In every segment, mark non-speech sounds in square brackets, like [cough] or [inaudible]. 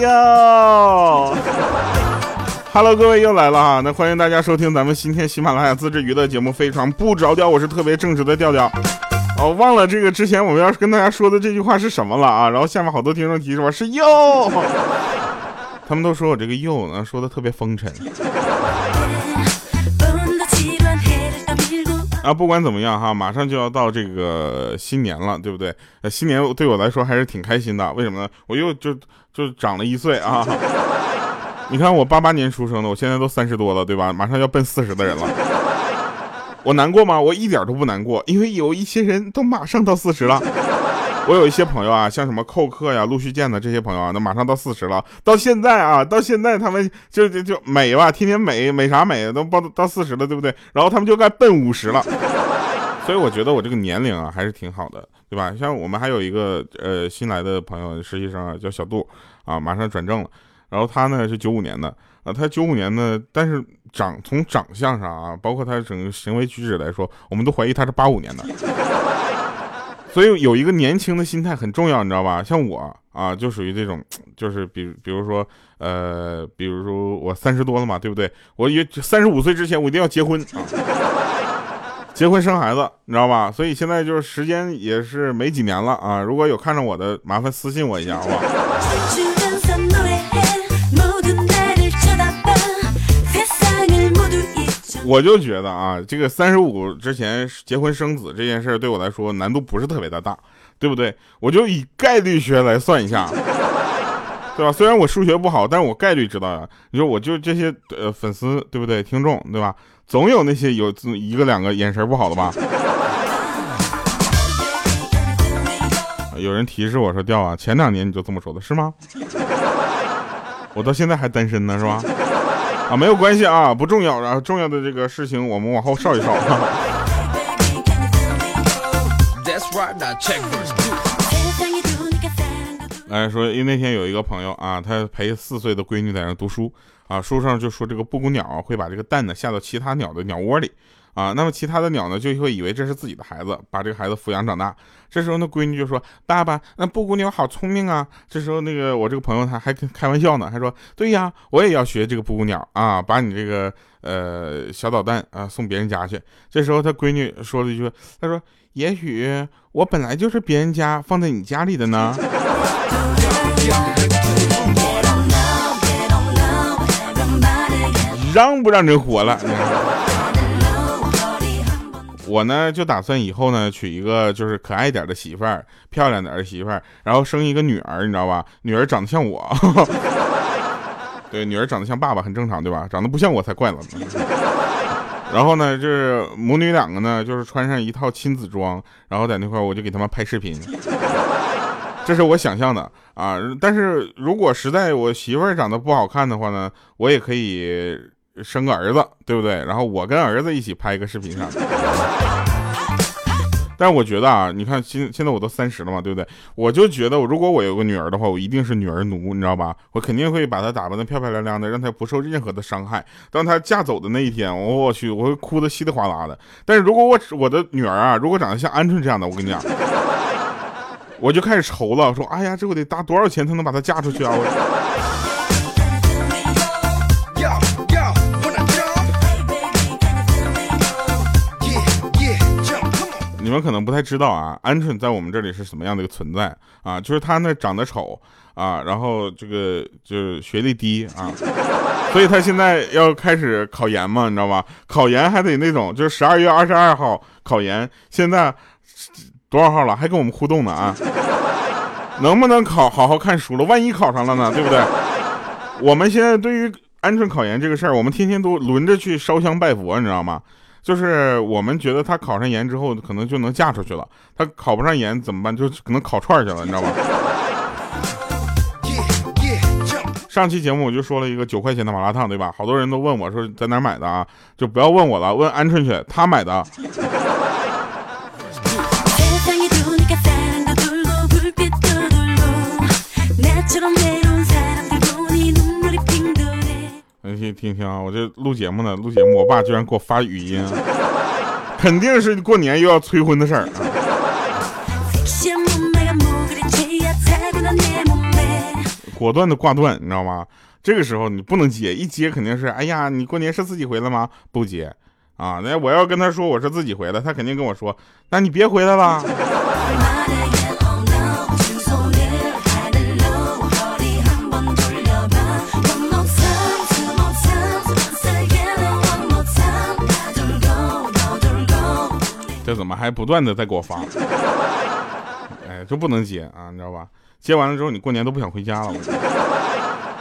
哟，Hello，各位又来了哈，那欢迎大家收听咱们今天喜马拉雅自制娱乐节目《非常不着调》，我是特别正直的调调。哦，忘了这个之前我们要跟大家说的这句话是什么了啊？然后下面好多听众提示我是又，他们都说我这个又呢说的特别风尘。[laughs] 啊，不管怎么样哈，马上就要到这个新年了，对不对？呃，新年对我来说还是挺开心的。为什么呢？我又就就长了一岁啊！[laughs] 你看我八八年出生的，我现在都三十多了，对吧？马上要奔四十的人了。我难过吗？我一点都不难过，因为有一些人都马上到四十了。我有一些朋友啊，像什么寇克呀、陆续建的这些朋友啊，那马上到四十了。到现在啊，到现在他们就就就美吧，天天美美啥美，都报到四十了，对不对？然后他们就该奔五十了。所以我觉得我这个年龄啊，还是挺好的，对吧？像我们还有一个呃新来的朋友实习生啊，叫小杜啊，马上转正了。然后他呢是九五年的啊，他九五年的，但是长从长相上啊，包括他整个行为举止来说，我们都怀疑他是八五年的。所以有一个年轻的心态很重要，你知道吧？像我啊，就属于这种，[tsk] 就是比比如说，呃，比如说我三十多了嘛，对不对？我约三十五岁之前我一定要结婚啊，结婚生孩子，你知道吧？所以现在就是时间也是没几年了啊。如果有看上我的，麻烦私信我一下，好不好？我就觉得啊，这个三十五之前结婚生子这件事对我来说难度不是特别的大，对不对？我就以概率学来算一下，[laughs] 对吧？虽然我数学不好，但是我概率知道呀。你说我就这些呃粉丝，对不对？听众，对吧？总有那些有一个两个眼神不好的吧？有人提示我说：“掉啊，前两年你就这么说的是吗？”我到现在还单身呢，是吧？啊，没有关系啊，不重要。然后重要的这个事情，我们往后稍一稍。哎，说，因为那天有一个朋友啊，他陪四岁的闺女在那读书啊，书上就说这个布谷鸟会把这个蛋呢下到其他鸟的鸟窝里。啊，那么其他的鸟呢，就会以为这是自己的孩子，把这个孩子抚养长大。这时候，那闺女就说：“爸爸，那布谷鸟好聪明啊！”这时候，那个我这个朋友他还开玩笑呢，还说：“对呀，我也要学这个布谷鸟啊，把你这个呃小导弹啊送别人家去。”这时候，他闺女说了一句：“他说，也许我本来就是别人家放在你家里的呢。[laughs] ”让不让人活了？我呢就打算以后呢娶一个就是可爱点的媳妇儿，漂亮点的媳妇儿，然后生一个女儿，你知道吧？女儿长得像我，[laughs] 对，女儿长得像爸爸很正常，对吧？长得不像我才怪了。然后呢，就是母女两个呢，就是穿上一套亲子装，然后在那块我就给他们拍视频，这是我想象的啊。但是如果实在我媳妇儿长得不好看的话呢，我也可以。生个儿子，对不对？然后我跟儿子一起拍一个视频上。但是我觉得啊，你看现现在我都三十了嘛，对不对？我就觉得，如果我有个女儿的话，我一定是女儿奴，你知道吧？我肯定会把她打扮的漂漂亮亮的，让她不受任何的伤害。当她嫁走的那一天，我去，我会哭的稀里哗啦的。但是如果我我的女儿啊，如果长得像鹌鹑这样的，我跟你讲，我就开始愁了，说，哎呀，这我得搭多少钱才能把她嫁出去啊？我。你们可能不太知道啊，鹌鹑在我们这里是什么样的一个存在啊？就是它呢长得丑啊，然后这个就是学历低啊，所以他现在要开始考研嘛，你知道吧？考研还得那种，就是十二月二十二号考研，现在多少号了？还跟我们互动呢啊？能不能考好好看书了？万一考上了呢？对不对？我们现在对于鹌鹑考研这个事儿，我们天天都轮着去烧香拜佛，你知道吗？就是我们觉得他考上研之后，可能就能嫁出去了。他考不上研怎么办？就可能烤串去了，你知道吗？上期节目我就说了一个九块钱的麻辣烫，对吧？好多人都问我说在哪买的啊？就不要问我了，问鹌鹑去，他买的。听听听啊！我这录节目呢，录节目，我爸居然给我发语音，[laughs] 肯定是过年又要催婚的事儿。果断的挂断，你知道吗？这个时候你不能接，一接肯定是，哎呀，你过年是自己回来吗？不接，啊，那我要跟他说我是自己回来，他肯定跟我说，那你别回来了。[laughs] 这怎么还不断的在给我发？[laughs] 哎，就不能接啊，你知道吧？接完了之后，你过年都不想回家了。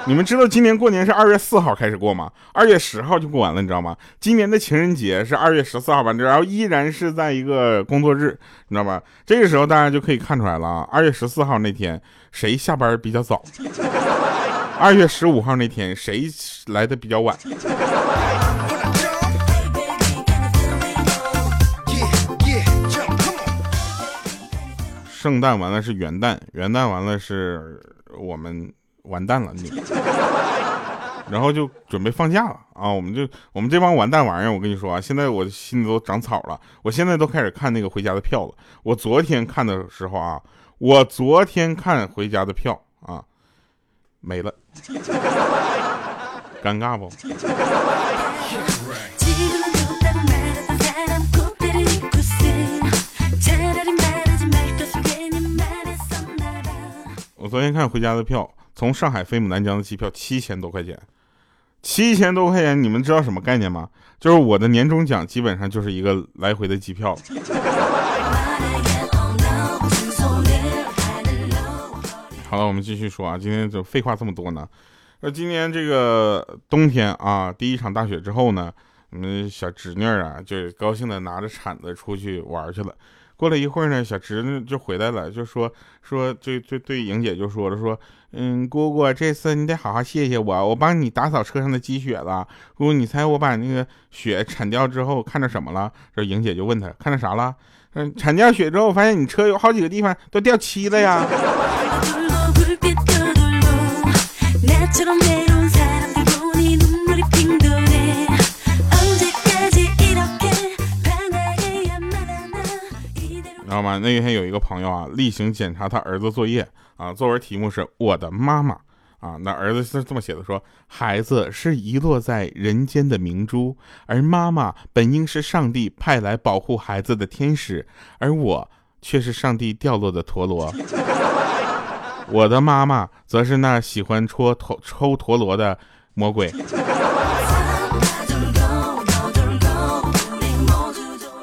你们知道今年过年是二月四号开始过吗？二月十号就过完了，你知道吗？今年的情人节是二月十四号吧？然后依然是在一个工作日，你知道吧？这个时候大家就可以看出来了啊，二月十四号那天谁下班比较早？[laughs] 二月十五号那天谁来的比较晚？圣诞完了是元旦，元旦完了是我们完蛋了，你，[laughs] 然后就准备放假了啊！我们就我们这帮完蛋玩意儿，我跟你说啊，现在我心里都长草了，我现在都开始看那个回家的票了。我昨天看的时候啊，我昨天看回家的票啊，没了，[laughs] 尴尬不？昨天看回家的票，从上海飞牡丹江的机票七千多块钱，七千多块钱，你们知道什么概念吗？就是我的年终奖基本上就是一个来回的机票。好了，我们继续说啊，今天怎么废话这么多呢？那今年这个冬天啊，第一场大雪之后呢，我们小侄女啊，就高兴的拿着铲子出去玩去了。过了一会儿呢，小侄子就回来了，就说说，就就对莹姐就说了，说，嗯，姑姑，这次你得好好谢谢我，我帮你打扫车上的积雪了。姑姑，你猜我把那个雪铲掉之后看着什么了？这莹姐就问他看着啥了？嗯，铲掉雪之后，发现你车有好几个地方都掉漆了呀。[laughs] 知道吗？那天有一个朋友啊，例行检查他儿子作业啊，作文题目是我的妈妈啊。那儿子是这么写的：说孩子是遗落在人间的明珠，而妈妈本应是上帝派来保护孩子的天使，而我却是上帝掉落的陀螺。[laughs] 我的妈妈则是那喜欢戳陀抽陀螺的魔鬼。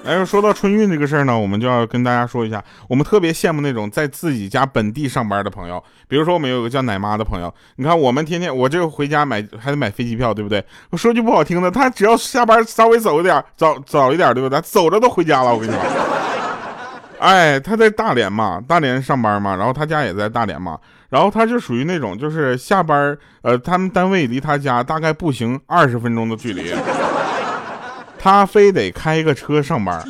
哎，说到春运这个事儿呢，我们就要跟大家说一下，我们特别羡慕那种在自己家本地上班的朋友。比如说，我们有个叫奶妈的朋友，你看我们天天，我这个回家买还得买飞机票，对不对？我说句不好听的，他只要下班稍微走一点，早早一点，对不对？走着都回家了，我跟你说。哎，他在大连嘛，大连上班嘛，然后他家也在大连嘛，然后他就属于那种，就是下班，呃，他们单位离他家大概步行二十分钟的距离。他非得开个车上班，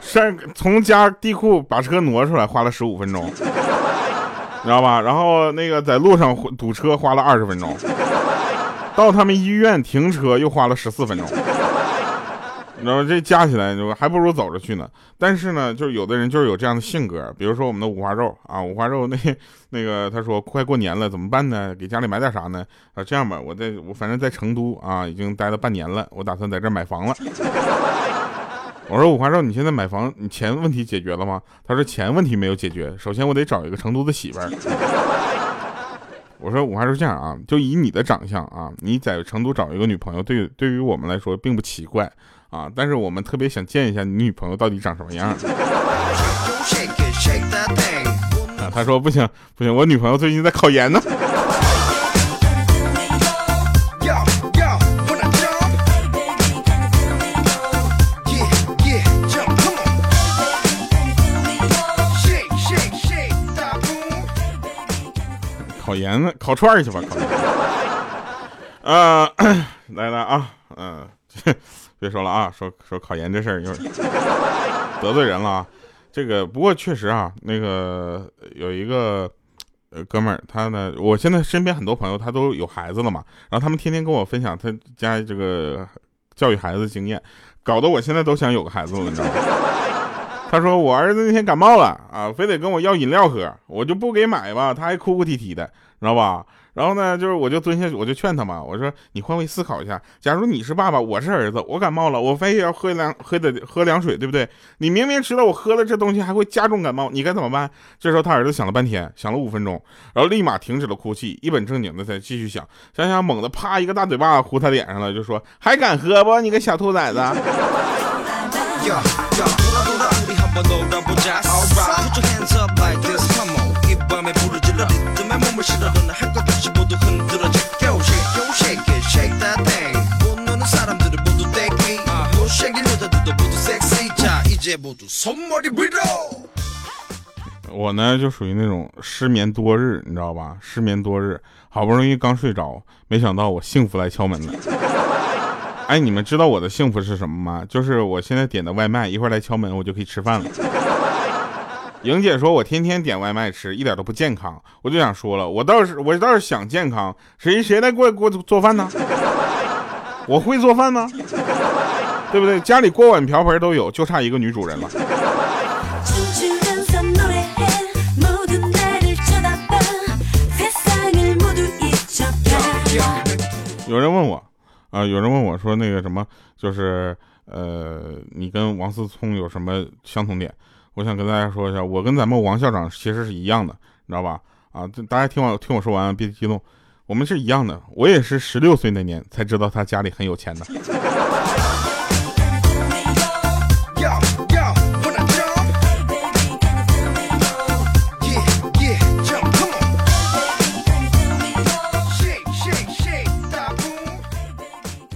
上从家地库把车挪出来花了十五分钟，你知道吧？然后那个在路上堵车花了二十分钟，到他们医院停车又花了十四分钟。然后这加起来就还不如走着去呢。但是呢，就是有的人就是有这样的性格，比如说我们的五花肉啊，五花肉那那个他说快过年了怎么办呢？给家里买点啥呢？啊，这样吧，我在我反正在成都啊，已经待了半年了，我打算在这买房了。我说五花肉，你现在买房，你钱问题解决了吗？他说钱问题没有解决，首先我得找一个成都的媳妇儿。我说五花肉这样啊，就以你的长相啊，你在成都找一个女朋友，对对于我们来说并不奇怪。啊！但是我们特别想见一下你女朋友到底长什么样。啊，他说不行不行，我女朋友最近在考研呢。考研呢？烤串去吧，烤。啊，[coughs] 来来啊，嗯。[laughs] 别说了啊，说说考研这事儿，一会儿得罪人了啊。这个不过确实啊，那个有一个呃哥们儿，他呢，我现在身边很多朋友他都有孩子了嘛，然后他们天天跟我分享他家这个教育孩子经验。搞得我现在都想有个孩子了，你知道吗？[laughs] 他说我儿子那天感冒了啊，非得跟我要饮料喝，我就不给买吧，他还哭哭啼啼的，知道吧？然后呢，就是我就蹲下去，我就劝他嘛，我说你换位思考一下，假如你是爸爸，我是儿子，我感冒了，我非要喝凉喝的喝凉水，对不对？你明明知道我喝了这东西还会加重感冒，你该怎么办？这时候他儿子想了半天，想了五分钟，然后立马停止了哭泣，一本正经的在继续想，想想猛地啪一个大嘴巴呼他脸上了，就说还敢喝不？你个小兔崽子！我呢就属于那种失眠多日，你知道吧？失眠多日，好不容易刚睡着，没想到我幸福来敲门了。哎，你们知道我的幸福是什么吗？就是我现在点的外卖，一会儿来敲门，我就可以吃饭了。莹姐说：“我天天点外卖吃，一点都不健康。”我就想说了，我倒是我倒是想健康，谁谁来给我给我做饭呢？我会做饭吗？对不对？家里锅碗瓢盆都有，就差一个女主人了。有人问我，啊，有人问我说那个什么，就是呃，你跟王思聪有什么相同点？我想跟大家说一下，我跟咱们王校长其实是一样的，你知道吧？啊，大家听我听我说完，别激动，我们是一样的。我也是十六岁那年才知道他家里很有钱的。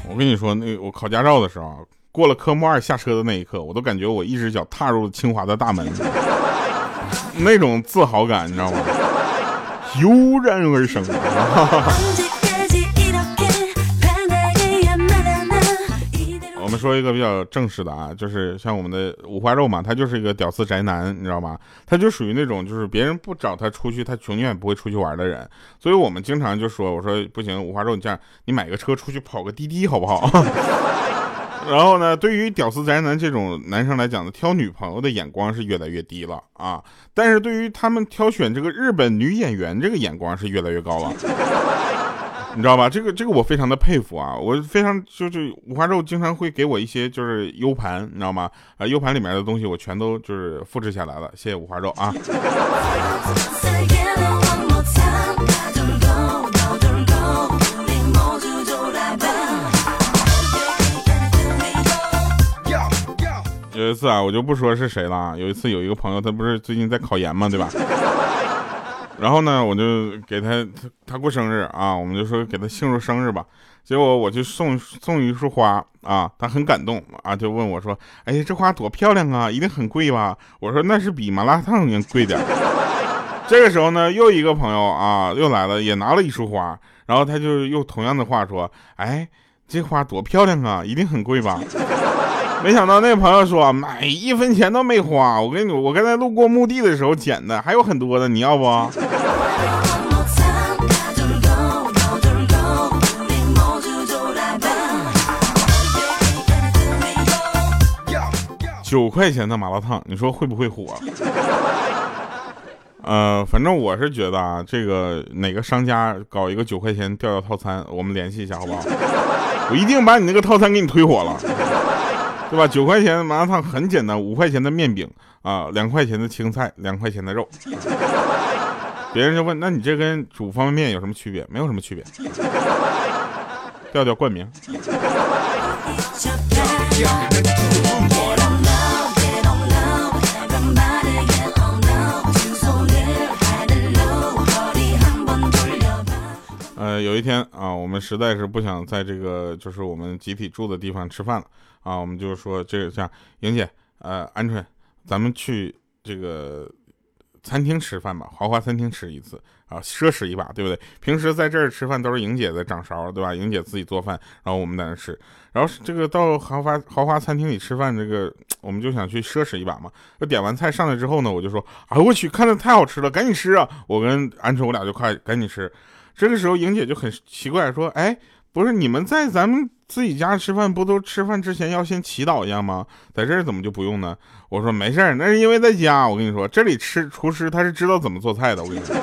我跟你说，那我考驾照的时候。过了科目二下车的那一刻，我都感觉我一只脚踏入了清华的大门，那种自豪感，你知道吗？油然而生。[laughs] 我们说一个比较正式的啊，就是像我们的五花肉嘛，他就是一个屌丝宅男，你知道吗？他就属于那种就是别人不找他出去，他永远不会出去玩的人。所以我们经常就说，我说不行，五花肉，你这样，你买个车出去跑个滴滴好不好？[laughs] 然后呢，对于屌丝宅男这种男生来讲呢，挑女朋友的眼光是越来越低了啊。但是对于他们挑选这个日本女演员这个眼光是越来越高了，[laughs] 你知道吧？这个这个我非常的佩服啊，我非常就是五花肉经常会给我一些就是 U 盘，你知道吗？啊，U 盘里面的东西我全都就是复制下来了，谢谢五花肉啊。有一次啊，我就不说是谁了。有一次有一个朋友，他不是最近在考研嘛，对吧？[laughs] 然后呢，我就给他他过生日啊，我们就说给他庆祝生日吧。结果我就送送一束花啊，他很感动啊，就问我说：“哎，这花多漂亮啊，一定很贵吧？”我说：“那是比麻辣烫要贵点。”这个时候呢，又一个朋友啊又来了，也拿了一束花，然后他就用同样的话说：“哎，这花多漂亮啊，一定很贵吧？”没想到那朋友说买一分钱都没花，我跟你我刚才路过墓地的时候捡的，还有很多的，你要不？九块钱的麻辣烫，你说会不会火？[laughs] 呃，反正我是觉得啊，这个哪个商家搞一个九块钱吊吊套餐，我们联系一下好不好？我一定把你那个套餐给你推火了。对吧？九块钱的麻辣烫很简单，五块钱的面饼啊，两块钱的青菜，两块钱的肉。别人就问，那你这跟煮方便面有什么区别？没有什么区别。调调冠名。呃，有一天啊，我们实在是不想在这个就是我们集体住的地方吃饭了啊，我们就说这个像莹姐，呃，鹌鹑，咱们去这个餐厅吃饭吧，豪华餐厅吃一次啊，奢侈一把，对不对？平时在这儿吃饭都是莹姐在掌勺，对吧？莹姐自己做饭，然后我们在那吃，然后这个到豪华豪华餐厅里吃饭，这个我们就想去奢侈一把嘛。那点完菜上来之后呢，我就说，哎我去，看着太好吃了，赶紧吃啊！我跟鹌鹑我俩就快赶紧吃。这个时候，莹姐就很奇怪，说：“哎，不是你们在咱们自己家吃饭不都吃饭之前要先祈祷一下吗？在这儿怎么就不用呢？我说没事儿，那是因为在家。我跟你说，这里吃厨师他是知道怎么做菜的。我跟你说。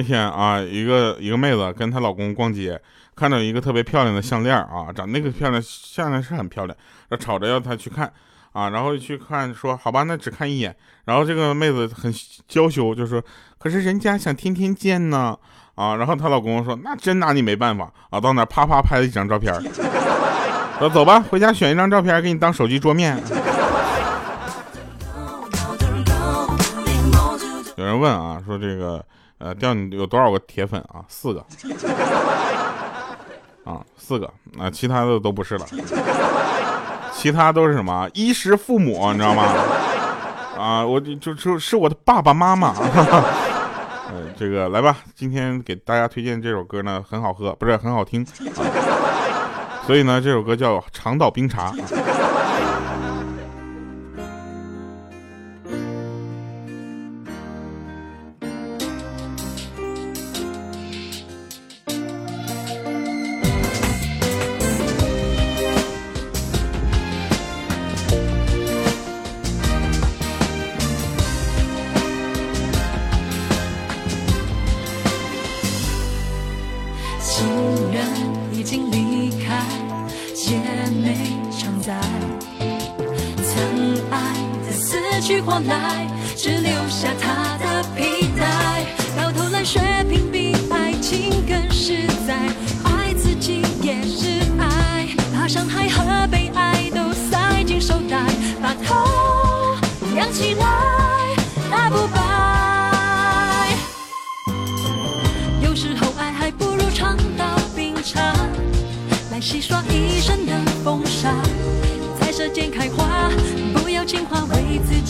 那天啊，一个一个妹子跟她老公逛街。看到一个特别漂亮的项链啊，长那个漂亮项链是很漂亮，那吵着要她去看啊，然后去看说好吧，那只看一眼。然后这个妹子很娇羞，就说可是人家想天天见呢啊。然后她老公说那真拿你没办法啊，到那啪啪拍了几张照片，[laughs] 说走吧，回家选一张照片给你当手机桌面。人问啊，说这个呃，掉你有多少个铁粉啊？四个。[laughs] 啊，四个，啊，其他的都不是了，其他都是什么衣食父母，你知道吗？啊，我就就是我的爸爸妈妈。[laughs] 呃，这个来吧，今天给大家推荐这首歌呢，很好喝，不是很好听，所以呢，这首歌叫长岛冰茶。来，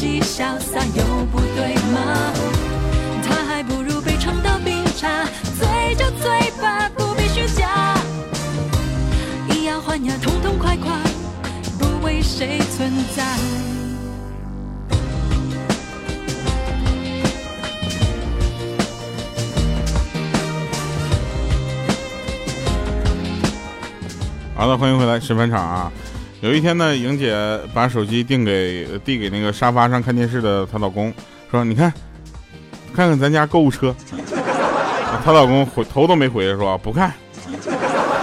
己潇洒又不对吗？他还不如被长岛冰茶，醉就醉吧，不必虚假。以牙还牙，痛痛快快，不为谁存在。好的，欢迎回来，十分场啊。有一天呢，莹姐把手机递给递给那个沙发上看电视的她老公，说：“你看，看看咱家购物车。” [laughs] 她老公回头都没回，说：“不看。”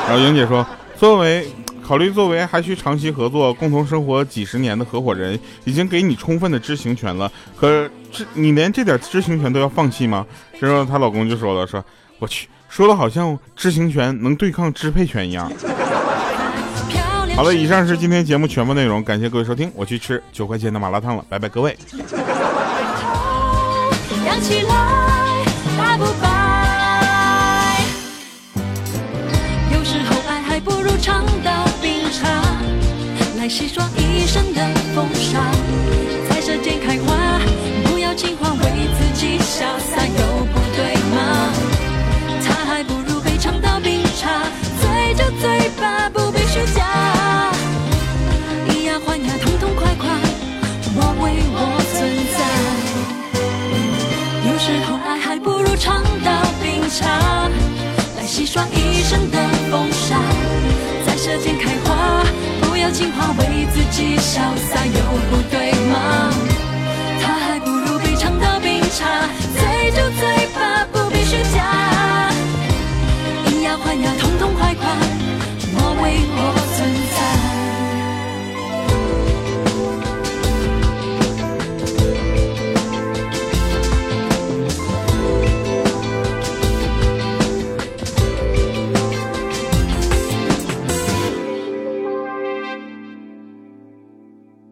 然后莹姐说：“作为考虑作为还需长期合作、共同生活几十年的合伙人，已经给你充分的知情权了，可这你连这点知情权都要放弃吗？”这时候她老公就说了：“说我去，说的好像知情权能对抗支配权一样。”好了，以上是今天节目全部内容，感谢各位收听。我去吃九块钱的麻辣烫了，拜拜，各位。有时候爱还不如尝到冰茶，来洗刷一身的风沙，在舌尖开花，不要情话为自己潇洒，又不对吗？他还不如被尝到冰茶，醉就醉吧，不必虚假。尝到冰茶来洗刷一身的风沙，在舌尖开花，不要情话为自己潇洒又不对。